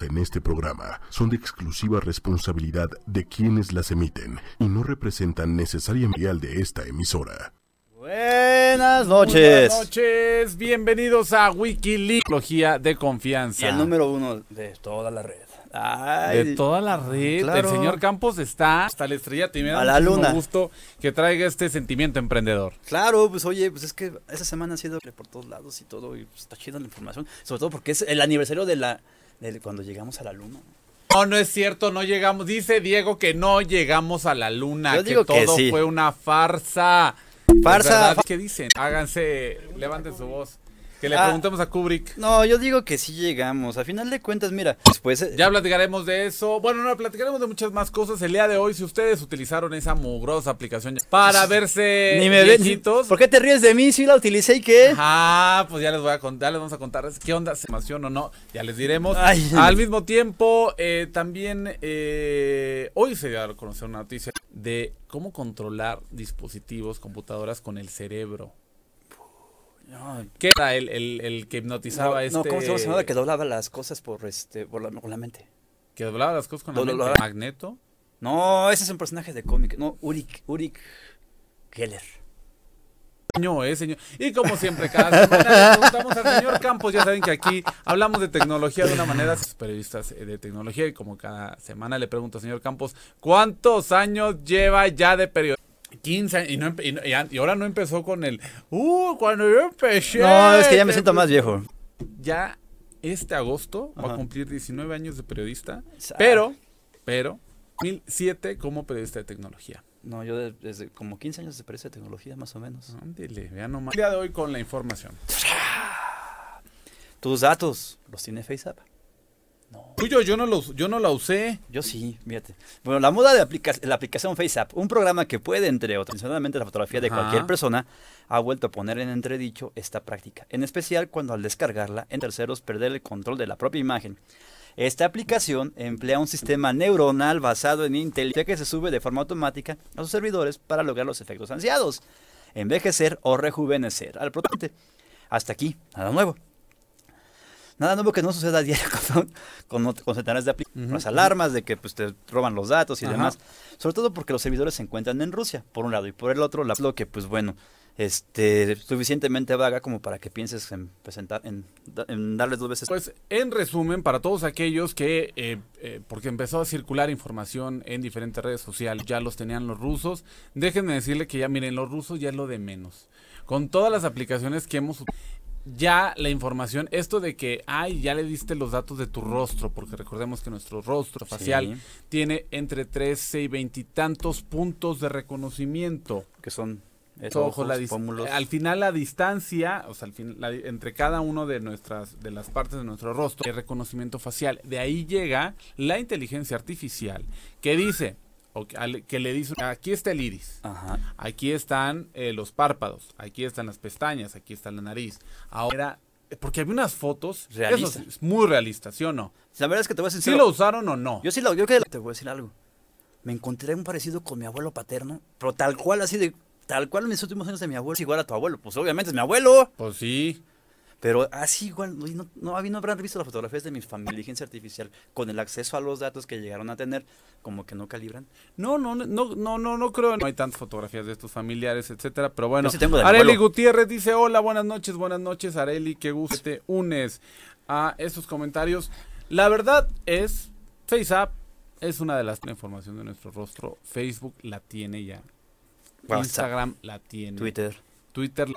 en este programa son de exclusiva responsabilidad de quienes las emiten y no representan necesariamente al de esta emisora. Buenas noches. Buenas noches, bienvenidos a Wikileaks, tecnología de Y confianza. el número uno de toda la red. Ay, de toda la red, claro. el señor Campos está hasta la estrella. Y me da A la luna. gusto que traiga este sentimiento emprendedor. Claro, pues oye, pues es que esta semana ha sido por todos lados y todo, y pues, está chida la información. Sobre todo porque es el aniversario de la de cuando llegamos a la luna. No, no es cierto, no llegamos. Dice Diego que no llegamos a la luna, Yo que digo que todo sí. fue una farsa. Farsa, ¿Qué dicen? Háganse, levanten su voz. Que le Ah. preguntemos a Kubrick. No, yo digo que sí llegamos. A final de cuentas, mira, después eh, Ya platicaremos de eso. Bueno, no, platicaremos de muchas más cosas. El día de hoy, si ustedes utilizaron esa mugrosa aplicación para verse ni me viejitos. ¿Por qué te ríes de mí si la utilicé y qué? Ah, pues ya les voy a contar, les vamos a contar qué onda, se o no, ya les diremos. Ay. Al mismo tiempo, eh, también eh, hoy se dio a conocer una noticia de cómo controlar dispositivos, computadoras con el cerebro. No, ¿Qué era el, el, el que hipnotizaba no, este? no, ¿cómo se llama? Llamaba que doblaba las cosas por este por la, mente. que doblaba las cosas con la lo- mente? Magneto. No, ese es un personaje de cómic. No, Urik, Urik Geller. Señor, eh, señor. Y como siempre, cada semana le preguntamos al señor Campos. Ya saben que aquí hablamos de tecnología de una manera, periodistas eh, de tecnología, y como cada semana le pregunto al señor Campos, ¿cuántos años lleva ya de periodista? 15 años, y, no y, ahora no empezó con el, uh, cuando yo empecé. No, es que ya me siento más viejo. Ya este agosto va a cumplir 19 años de periodista, pero, pero, 2007 como periodista de tecnología. No, yo de- desde como 15 años de periodista de tecnología, más o menos. Ándele, vean nomás. El día de hoy con la información. Tus datos, ¿los tiene FaceApp? No. Tuyo, yo no, los, yo no la usé. Yo sí, fíjate. Bueno, la moda de aplica- la aplicación FaceApp, un programa que puede, entre adicionalmente la fotografía de Ajá. cualquier persona, ha vuelto a poner en entredicho esta práctica. En especial cuando al descargarla, en terceros perder el control de la propia imagen. Esta aplicación emplea un sistema neuronal basado en inteligencia que se sube de forma automática a sus servidores para lograr los efectos ansiados, envejecer o rejuvenecer al protagonista. Hasta aquí, nada nuevo. Nada nuevo que no suceda a diario con, con, centenares de aplicaciones. Ujú, Las alarmas de que pues, te roban los datos y Ajá. demás. Sobre todo porque los servidores se encuentran en Rusia, por un lado, y por el otro, la- lo que, pues bueno, este, suficientemente vaga como para que pienses en presentar, en darles dos veces. Pues en resumen, para todos aquellos que, eh, eh, porque empezó a circular información en diferentes redes sociales, ya los tenían los rusos, déjenme decirle que ya miren, los rusos ya es lo de menos. Con todas las aplicaciones que hemos ya la información, esto de que, ay, ya le diste los datos de tu rostro, porque recordemos que nuestro rostro facial Sí. tiene entre 13 y veintitantos puntos de reconocimiento. que son la ojos, pómulos. al final la distancia, o sea, al fin, la di- entre cada uno de nuestras de las partes de nuestro rostro, hay reconocimiento facial. De ahí llega la inteligencia artificial que dice, que, le dice, aquí está el iris, Ajá. aquí están eh, los párpados, aquí están las pestañas, aquí está la nariz. Ahora, porque había unas fotos, Realista. eso es muy realista, ¿sí o no? La verdad es que te voy a decir ¿Sí lo usaron o no? Yo sí lo, yo que te voy a decir algo. Me encontré un parecido con mi abuelo paterno, pero tal cual así de, tal cual en mis últimos años de mi abuelo, es igual a tu abuelo, pues obviamente es mi abuelo, Pues sí. Pero así igual, no, no, no, habrán visto las fotografías de mi familia, inteligencia artificial, con el acceso a los datos que llegaron a tener, como que no calibran. No, no, no, no, no, no creo. No hay tantas fotografías de estos familiares, etcétera. Pero bueno, sí Areli. Gutiérrez dice: Hola, buenas noches, buenas noches, Areli. Qué gusto que te unes a estos comentarios. La verdad es, FaceApp es una de las la información de nuestro rostro. Facebook la tiene ya. WhatsApp, Instagram la tiene. Twitter. Twitter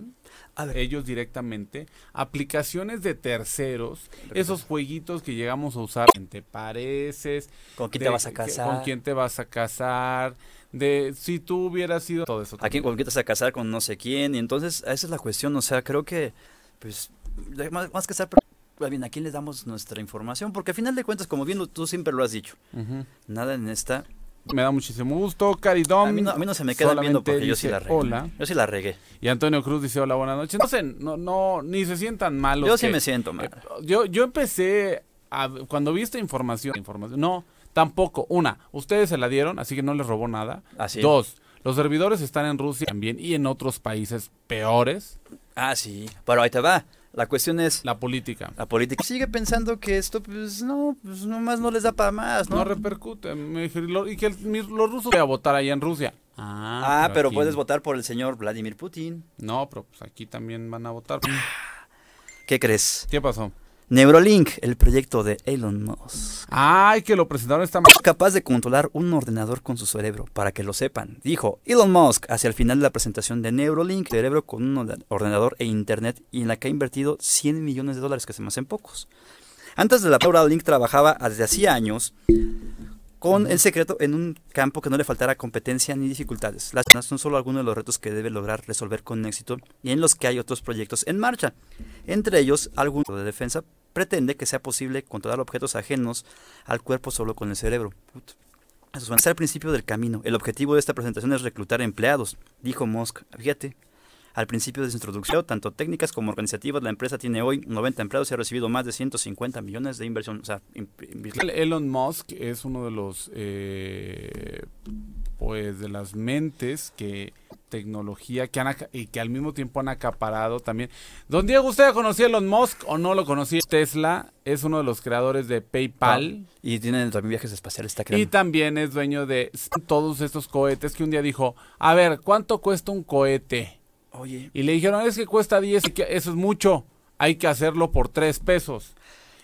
A ver, ellos directamente, aplicaciones de terceros, esos jueguitos que llegamos a usar, ¿quién te pareces? ¿con quién de te vas a casar? ¿Con quién te vas a casar? De si tú hubieras sido todo eso. ¿A quién, con quién te vas a casar con no sé quién? Y entonces, esa es la cuestión, o sea, creo que, pues, más, más que estar, bien, ¿a quién le damos nuestra información? Porque al final de cuentas, como bien tú siempre lo has dicho, nada en esta Me da muchísimo gusto. A mí, no, a mí no se me quedan viendo porque yo sí la regué. Hola. Yo sí la regué. Y Antonio Cruz dice hola, buenas noches. No sé, no, no, ni se sientan malos. Yo sí me siento mal. eh, yo, yo empecé a, cuando vi esta información, información, no, tampoco. Una, ustedes se la dieron, así que no les robó nada. Así. Dos, los servidores están en Rusia también y en otros países peores. Ah, sí. Pero ahí te va. La cuestión es La política. la política. Sigue pensando que esto, pues no, pues nomás no les da para más, ¿no? No repercute. Y que el- los rusos voy a votar allá en Rusia. ah, pero aquí- puedes votar por el señor Vladimir Putin. No, pero pues aquí también van a votar. ¿Qué crees? ¿Qué pasó? Neurolink, el proyecto de Elon Musk. Ay, que lo presentaron esta Es capaz de controlar un ordenador con su cerebro, para que lo sepan. Dijo Elon Musk hacia el final de la presentación de Neurolink, cerebro con un orde- ordenador e internet, y en la que ha invertido 100 millones de dólares, que se me hacen pocos. Antes de la Neuralink trabajaba desde hacía años con el secreto en un campo que no le faltara competencia ni dificultades. Las son solo algunos de los retos que debe lograr resolver con éxito y en los que hay otros proyectos en marcha. Entre ellos, algún de defensa pretende que sea posible controlar objetos ajenos al cuerpo solo con el cerebro. Puta. Eso suena. Es el principio del camino. El objetivo de esta presentación es reclutar empleados, dijo Musk. Fíjate, al principio de su introducción, tanto técnicas como organizativas, la empresa tiene hoy 90 empleados y ha recibido más de 150 millones de inversión. O sea, Elon Musk es uno de los eh, pues de las mentes que tecnología que han y que al mismo tiempo han acaparado también. Don Diego, ¿usted conocía a Elon Musk o no lo conocía? Tesla es uno de los creadores de PayPal y tienen también viajes espaciales, está y también es dueño de todos estos cohetes que un día dijo, a ver, ¿cuánto cuesta un cohete? Oye, Y le dijeron, es que cuesta 10, y que eso es mucho, hay que hacerlo por 3 pesos.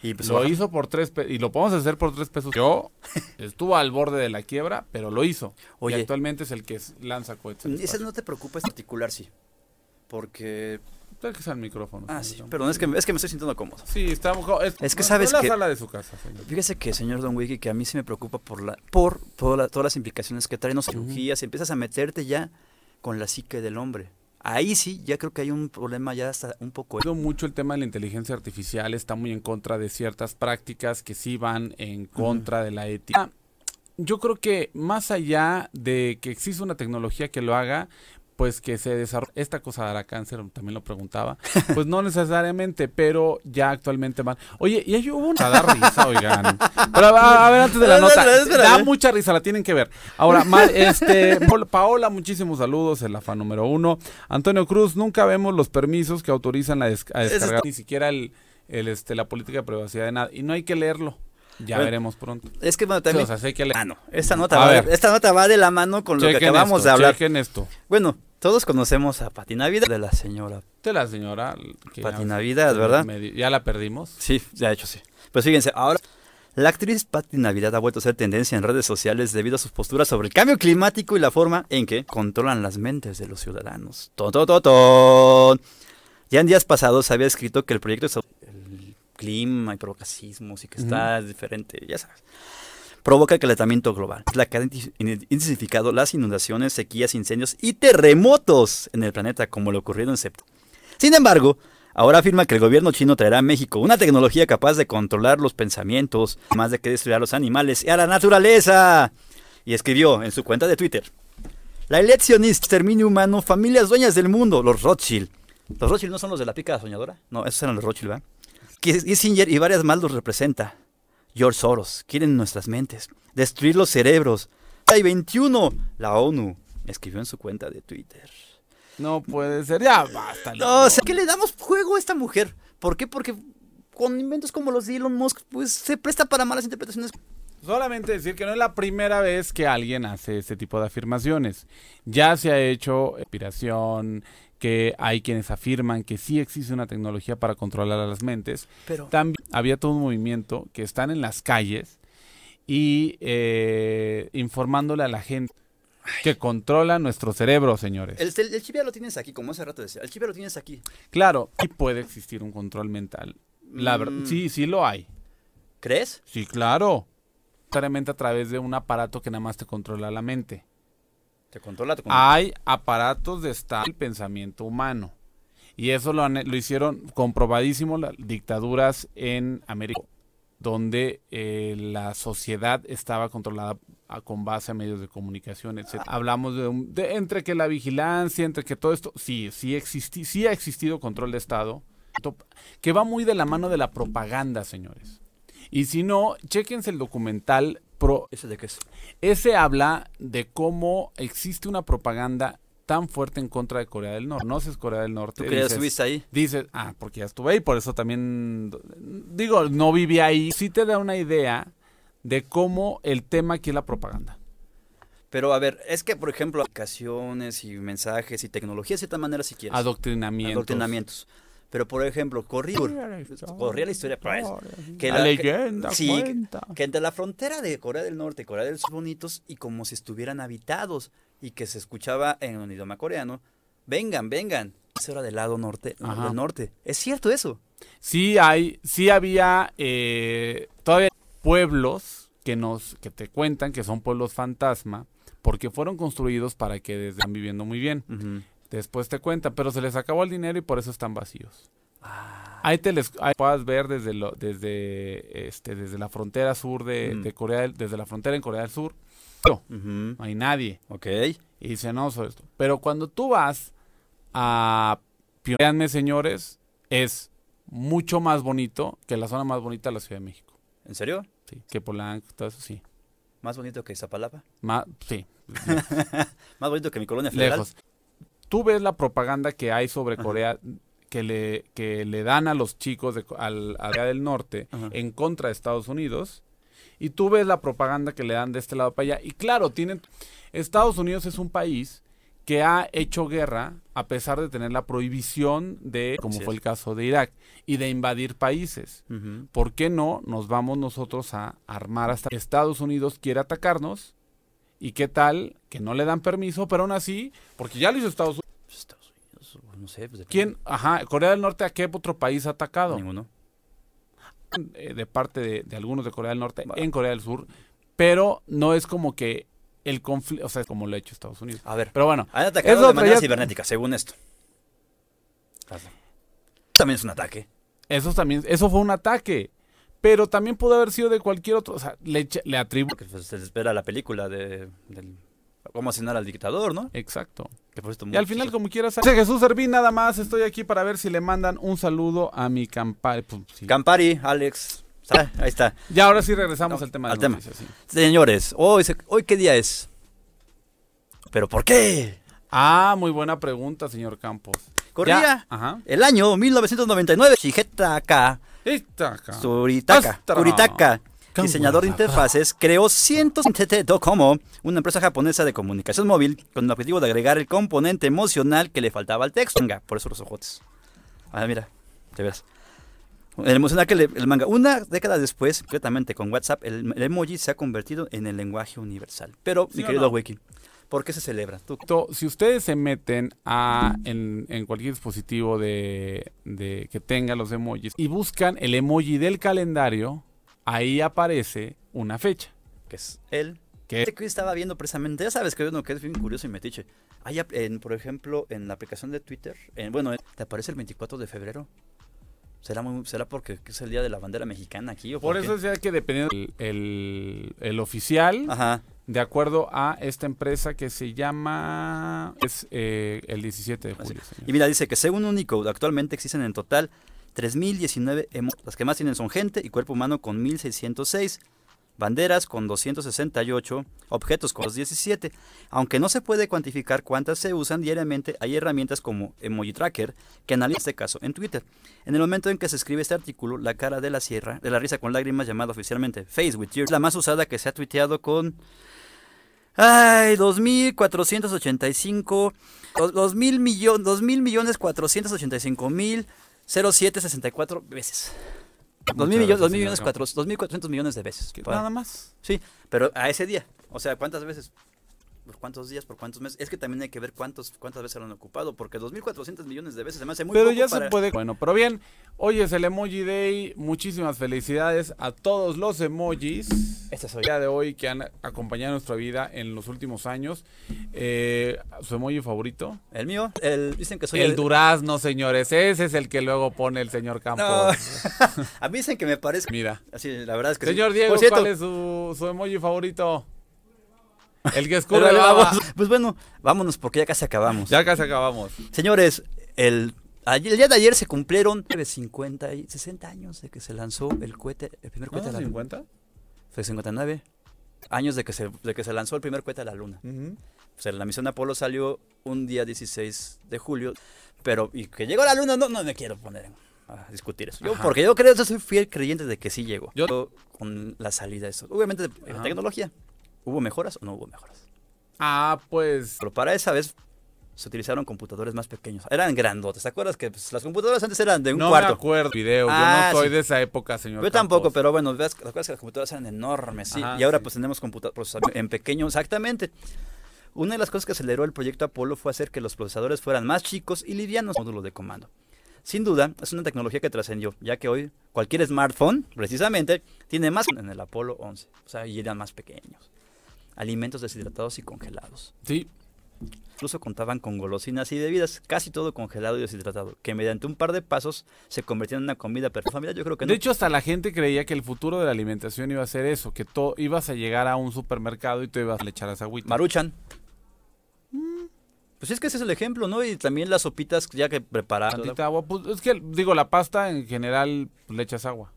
Y pues Lo hizo por tres pesos y lo podemos hacer por tres pesos. Yo estuvo al borde de la quiebra, pero lo hizo. Oye. y actualmente es el que lanza cohetes. Ese no te preocupa en particular, sí. Porque. Acérquese al micrófono. Ah, sí, perdón, es que, es que me estoy sintiendo cómodo. Sí, estamos. Es, Es que no- sabes no que- la sala de su casa, señor. Fíjese que, señor Don Wiki, que a mí sí me preocupa por la por toda la- todas las implicaciones que traen las cirugías. Empiezas a meterte ya con la psique del hombre. Ahí sí, ya creo que hay un problema ya hasta un poco. Mucho el tema de la inteligencia artificial, está muy en contra de ciertas prácticas que sí van en contra de la ética. Yo creo que más allá de que exista una tecnología que lo haga, pues que se desarrolle. Esta cosa dará cáncer, también lo preguntaba. Pues no necesariamente, pero ya actualmente van. Oye, y ahí hubo una. Da risa, oigan. Pero a, a ver, antes de la nota. Da mucha risa, la tienen que ver. Ahora, este, Paola- muchísimos saludos, el AFA número uno. Antonio Cruz, nunca vemos los permisos que autorizan la des- a descargar, ni siquiera el, el, este, la política de privacidad de nada. Y no hay que leerlo. Ya Bueno, veremos pronto. Es que bueno, también. o sea, que. Ah, no. Esta nota, A va ver. esta nota va de la mano con lo que acabamos esto, de hablar. chequen esto. Bueno, todos conocemos a Pati Navidad, de la señora De la señora. que Pati ya- Navidad, ¿verdad? medio- ya la perdimos. Sí, de hecho sí. Pues fíjense, ahora la actriz Patti Navidad ha vuelto a ser tendencia en redes sociales debido a sus posturas sobre el cambio climático y la forma en que controlan las mentes de los ciudadanos. Ton, ton, ton, ton. Ya en días pasados había escrito que el proyecto clima y provoca sismos y que está diferente, ya sabes. Provoca el calentamiento global, la que ha intensificado las inundaciones, sequías, incendios y terremotos en el planeta como le ocurrió en septiembre. Sin embargo, ahora afirma que el gobierno chino traerá a México una tecnología capaz de controlar los pensamientos, más de que destruir a los animales y a la naturaleza. Y escribió en su cuenta de Twitter: La eleccionista, exterminio humano, familias dueñas del mundo, los Rothschild. ¿Los Rothschild no son los de la pica soñadora? No, esos eran los Rothschild, ¿verdad? Kissinger y varias más los representa. George Soros, quieren nuestras mentes, destruir los cerebros. Hay 21, la ONU, escribió en su cuenta de Twitter. No puede ser. Ya basta. No, o sea, ¿qué le damos juego a esta mujer? ¿Por qué? Porque con inventos como los de Elon Musk, pues se presta para malas interpretaciones. Solamente decir que no es la primera vez que alguien hace este tipo de afirmaciones. Ya se ha hecho inspiración, que hay quienes afirman que sí existe una tecnología para controlar a las mentes. Pero También había todo un movimiento que están en las calles y eh, informándole a la gente que controla nuestro cerebro, señores. el, el, el chip ya lo tienes aquí, como hace rato decía. El chip ya lo tienes aquí. Claro, sí puede existir un control mental. La verdad, Mm. sí, sí lo hay. ¿Crees? Sí, claro. Necesariamente a través de un aparato que nada más te controla la mente. Te controla, te controla. Hay aparatos de estado del pensamiento humano. Y eso lo, han- lo hicieron comprobadísimo las dictaduras en América, donde eh, la sociedad estaba controlada a- con base a medios de comunicación, etc. Hablamos de, un- de- entre que la vigilancia, entre que todo esto, sí, sí, existi- sí ha existido control de Estado, que va muy de la mano de la propaganda, señores. Y si no, chéquense el documental pro, ¿Ese de qué es? ese habla de cómo existe una propaganda tan fuerte en contra de Corea del Norte. No es Corea del Norte. ¿Tú que ya dices- estuviste ahí? Dices, ah, porque ya estuve ahí, por eso también, digo, no viví ahí. Sí te da una idea de cómo el tema aquí es la propaganda. Pero a ver, es que por ejemplo, aplicaciones y mensajes y tecnología de cierta manera si quieres. Adoctrinamientos. Adoctrinamientos. Pero por ejemplo, corría, corría la historia que la, la- que- leyenda sí, que entre la frontera de Corea del Norte y Corea del Sur bonitos y como si estuvieran habitados y que se escuchaba en un idioma coreano, vengan, vengan. Eso era del lado norte, Ajá. del norte. Es cierto eso. Sí hay, sí había eh, todavía pueblos que nos, que te cuentan que son pueblos fantasma, porque fueron construidos para que están viviendo muy bien. Después te cuentan, pero se les acabó el dinero y por eso están vacíos. Ah, Ahí te les ahí puedas ver desde lo, desde este desde la frontera sur de, Mm. de Corea del- desde la frontera en Corea del Sur. No, hay nadie. Ok. Y dice, no, soy esto. Pero cuando tú vas a créanme, señores, es mucho más bonito que la zona más bonita de la Ciudad de México. ¿En serio? Sí, que Polanco, todo eso sí. Más bonito que Iztapalapa. Ma- sí, Más bonito que mi colonia federal. lejos. Tú ves la propaganda que hay sobre. Corea que le, que le dan a los chicos de al, del Norte Ajá. en contra de Estados Unidos y tú ves la propaganda que le dan de este lado para allá y claro, tienen Estados Unidos es un país que ha hecho guerra a pesar de tener la prohibición de, como fue el caso de Irak, y de invadir países. ¿Por qué no nos vamos nosotros a armar hasta que Estados Unidos quiere atacarnos? ¿Y qué tal que no le dan permiso, pero aún así, porque ya lo hizo Estados Unidos? Pues Estados Unidos, no sé. Pues. ¿Quién? Ajá, Corea del Norte, ¿a qué otro país ha atacado? Ninguno. Eh, de parte de, de algunos de Corea del Norte en Corea del Sur, pero no es como que el conflicto, o sea, es como lo ha hecho Estados Unidos. A ver, Pero bueno, han atacado es de manera ya- cibernética, según esto. También es un ataque. eso también, eso fue un ataque, pero también pudo haber sido de cualquier otro, o sea, le, le atribu... Porque pues, se espera la película de del, cómo asesinar al dictador, ¿no? Exacto. Y al final, como quieras. Dice Jesús Servín, nada más. Estoy aquí para ver si le mandan un saludo a mi campaña. Campari, Alex. Ah, ahí está. Ya, ahora sí regresamos No, al tema al tema. noticias, sí. Señores, hoy, hoy qué día es. ¿Pero por qué? Ah, muy buena pregunta, señor Campos. Corría Ya, Ajá. el año 1999. Shigetaka Está acá. Suritaka, Campos. diseñador de interfaces, creó cientos de Docomo, una empresa japonesa de comunicación móvil, con el objetivo de agregar el componente emocional que le faltaba al texto. Manga, por eso los ojotes. Ah, mira, te ves. El emocional que le, el manga. Una década después, concretamente con WhatsApp, el, el emoji se ha convertido en el lenguaje universal. Pero, ¿Sí mi querido no? Wiki, ¿por qué se celebra? Tú, Si ustedes se meten a, en, en cualquier dispositivo de, de que tenga los emojis y buscan el emoji del calendario, ahí aparece una fecha. que es él. Que Este que hoy estaba viendo precisamente, ya sabes que uno que es bien curioso y metiche. Hay, en, por ejemplo, en la aplicación de Twitter, en- bueno, te aparece el 24 de febrero. ¿Será, muy, ¿Será porque es el día de la bandera mexicana aquí? O por qué? eso decía que dependiendo el, el, el oficial, Ajá. De acuerdo a esta empresa que se llama es eh, el 17 de julio. señor. Y mira, dice que según Unicode, actualmente existen en total 3.019 emo- Las que más tienen son gente y cuerpo humano con 1.606, banderas con 268, objetos con 217. Aunque no se puede cuantificar cuántas se usan diariamente, hay herramientas como Emoji Tracker que analiza este caso en Twitter. En el momento en que se escribe este artículo, la cara de la sierra, de la risa con lágrimas, llamada oficialmente Face with Tears, la más usada que se ha tuiteado con Ay, 2.485, dos- 2.000 millones, 2.000 millones 485 mil 0764 veces. 2.000 Muchas millones, gracias, 2.000 señor millones, Campos. 400 2.400 millones de veces. Nada más. Sí, pero a ese día. O sea, ¿cuántas veces? ¿Por cuántos días? ¿Por cuántos meses? Es que también hay que ver cuántos, cuántas veces lo han ocupado, porque 2.400 millones de veces se me hace muy Pero poco ya para- se puede. Bueno, pero bien, hoy es el Emoji Day. Muchísimas felicidades a todos los emojis. Ese soy El día de hoy que han acompañado nuestra vida en los últimos años. Eh, ¿Su emoji favorito? El mío, el, dicen que soy el durazno, señores. Ese es el que luego pone el señor Campos. No. a mí dicen que me parece... Mira. Así, la verdad es que sí. Señor Diego, cierto, ¿cuál es su, su emoji favorito? El que escurre baba. vamos, pues bueno, vámonos porque ya casi acabamos. Ya casi acabamos. Señores, el, ayer- el día de ayer se cumplieron 50 y 60 años de que se lanzó el cohete, el primer cohete de la ¿50? Fue 59. años de que se, de que se lanzó el primer cohete a la luna. O sea, la misión Apolo salió un día 16 de julio, pero y que llegó a la luna no, no me quiero poner a discutir eso. Yo, porque yo creo, yo soy fiel creyente de que sí llegó. Yo con la salida de eso. Obviamente, en Ajá. tecnología, ¿hubo mejoras o no hubo mejoras? Ah, pues. Pero para esa vez se utilizaron computadores más pequeños. Eran grandotes. ¿Te acuerdas que pues, las computadoras antes eran de un no cuarto? me acuerdo video. Ah, yo no soy sí. de esa época, señor. Yo tampoco, Campos. pero bueno, ves, ¿te acuerdas que las computadoras eran enormes? Sí, Ajá, y ahora sí. pues tenemos computadores en pequeño, exactamente. Una de las cosas que aceleró el proyecto Apolo fue hacer que los procesadores fueran más chicos y livianos módulo de comando. Sin duda, es una tecnología que trascendió, ya que hoy cualquier smartphone, precisamente, tiene más en el Apolo 11, o sea, y eran más pequeños. Alimentos deshidratados y congelados. Sí, Incluso contaban con golosinas y bebidas, casi todo congelado y deshidratado, que mediante un par de pasos se convertían en una comida perfecta. Familia, yo creo que no. De hecho, hasta la gente creía que el futuro de la alimentación iba a ser eso, que tú ibas a llegar a un supermercado y tú ibas a echar agüita. Maruchan. Pues es que ese es el ejemplo, ¿no? Y también las sopitas ya que prepararon. Tantita agua, pues, es que, digo, la pasta en general pues, le echas agua.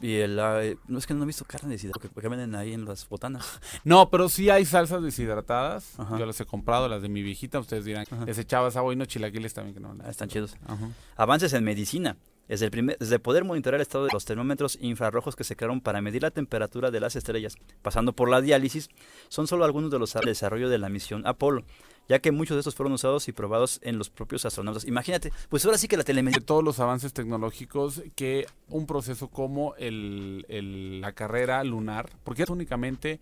Y el, ah, eh, no es que no he visto carne deshidratada, que, que venden ahí en las botanas. No, pero sí hay salsas deshidratadas. Ajá. Yo las he comprado, las de mi viejita. Ustedes dirán, les echabas agua y no chilaquiles también que no. Ah, están chidos. Ajá. Avances en medicina. Desde, el primer, desde poder monitorear el estado de los termómetros infrarrojos que se crearon para medir la temperatura de las estrellas, pasando por la diálisis, son solo algunos de los desarrollos de la misión Apolo, ya que muchos de estos fueron usados y probados en los propios astronautas. Imagínate, pues ahora sí que la de telemedicina... todos los avances tecnológicos que un proceso como el, el- la carrera lunar, porque es únicamente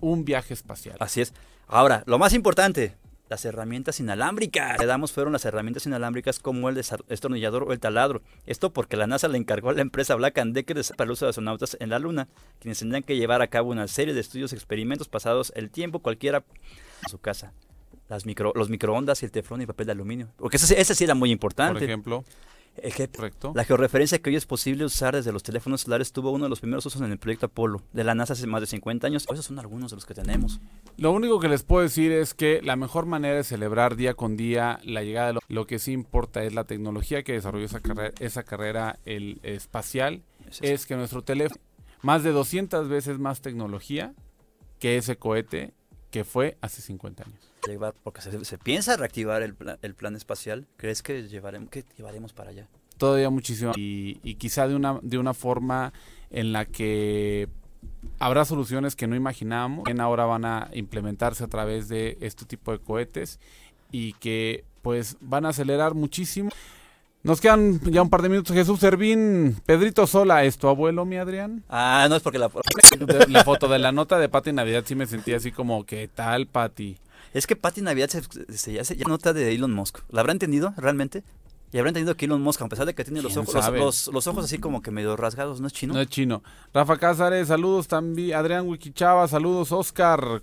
un viaje espacial. Así es. Ahora, lo más importante, las herramientas inalámbricas. Le damos fueron las herramientas inalámbricas como el destornillador o el taladro. Esto porque la NASA le encargó a la empresa Black Decker de- para el uso de astronautas en la Luna, quienes tendrían que llevar a cabo una serie de estudios y experimentos pasados el tiempo cualquiera en su casa. Las micro, los microondas y el teflón y papel de aluminio. Porque ese, ese sí era muy Por importante. ejemplo, Que- correcto. la georreferencia que hoy es posible usar desde los teléfonos celulares tuvo uno de los primeros usos en el proyecto Apolo de la NASA hace más de 50 años. Esos son algunos de los que tenemos. Lo único que les puedo decir es que la mejor manera de celebrar día con día la llegada de lo, lo que sí importa es la tecnología que desarrolló esa carrera, esa carrera el, espacial. Ese Es que nuestro teléfono, más de 200 veces más tecnología que ese cohete que fue hace 50 años. porque se, se piensa reactivar el, pla- el plan espacial. ¿Crees que llevaremos, que llevaremos para allá? Todavía muchísimo. Y, y quizá de una, de una forma en la que habrá soluciones que no imaginábamos, que ahora van a implementarse a través de este tipo de cohetes y que pues van a acelerar muchísimo. Nos quedan ya un par de minutos. Jesús Servín, Pedrito Sola, ¿es tu abuelo, mi Adrián? Ah, no es porque la... La foto de la nota de Pati Navidad sí me sentí así como, ¿qué tal, Pati? Es que Patty Navidad se, se- ya se ya nota de Elon Musk. ¿La habrá entendido realmente? Y habrá entendido que Elon Musk, a pesar de que tiene los ¿Quién ojos, los- los ojos así como que medio rasgados, ¿no es chino? No es chino. Rafa Cázares, saludos también. Adrián Wikichava, saludos. Oscar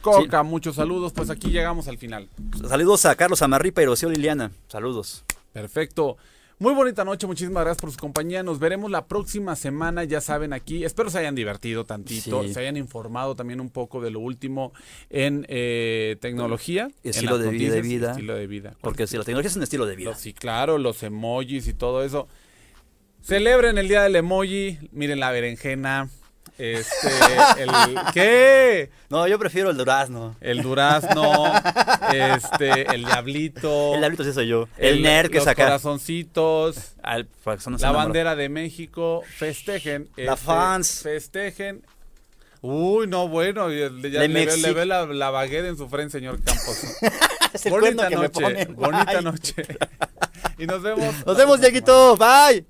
Coca, muchos saludos. Pues aquí llegamos al final. Saludos a Carlos Amarripa y Rocío Liliana. Saludos. Perfecto. Muy bonita noche, muchísimas gracias por su compañía. Nos veremos la próxima semana, ya saben, aquí. Espero se hayan divertido tantito, Sí. se hayan informado también un poco de lo último en eh, tecnología. en Estilo las de vida, noticias, vida. Estilo de vida. Porque si la tecnología es un estilo de vida. Los- sí, claro, los emojis y todo eso. Celebren el día del emoji. Miren la berenjena. Este, el, ¿qué? No, yo prefiero el durazno. El durazno, este, el diablito, El diablito sí soy yo. El, nerd que los saca. corazoncitos, Al- no se la bandera de México, festejen. La fans. Festejen. Uy, no, bueno, ya, Le le, ve, Mexic- le ve la, la baguette en su frente, señor Campos. Bonita noche, bonita noche. y nos vemos. Nos vemos, Dieguito. Bye.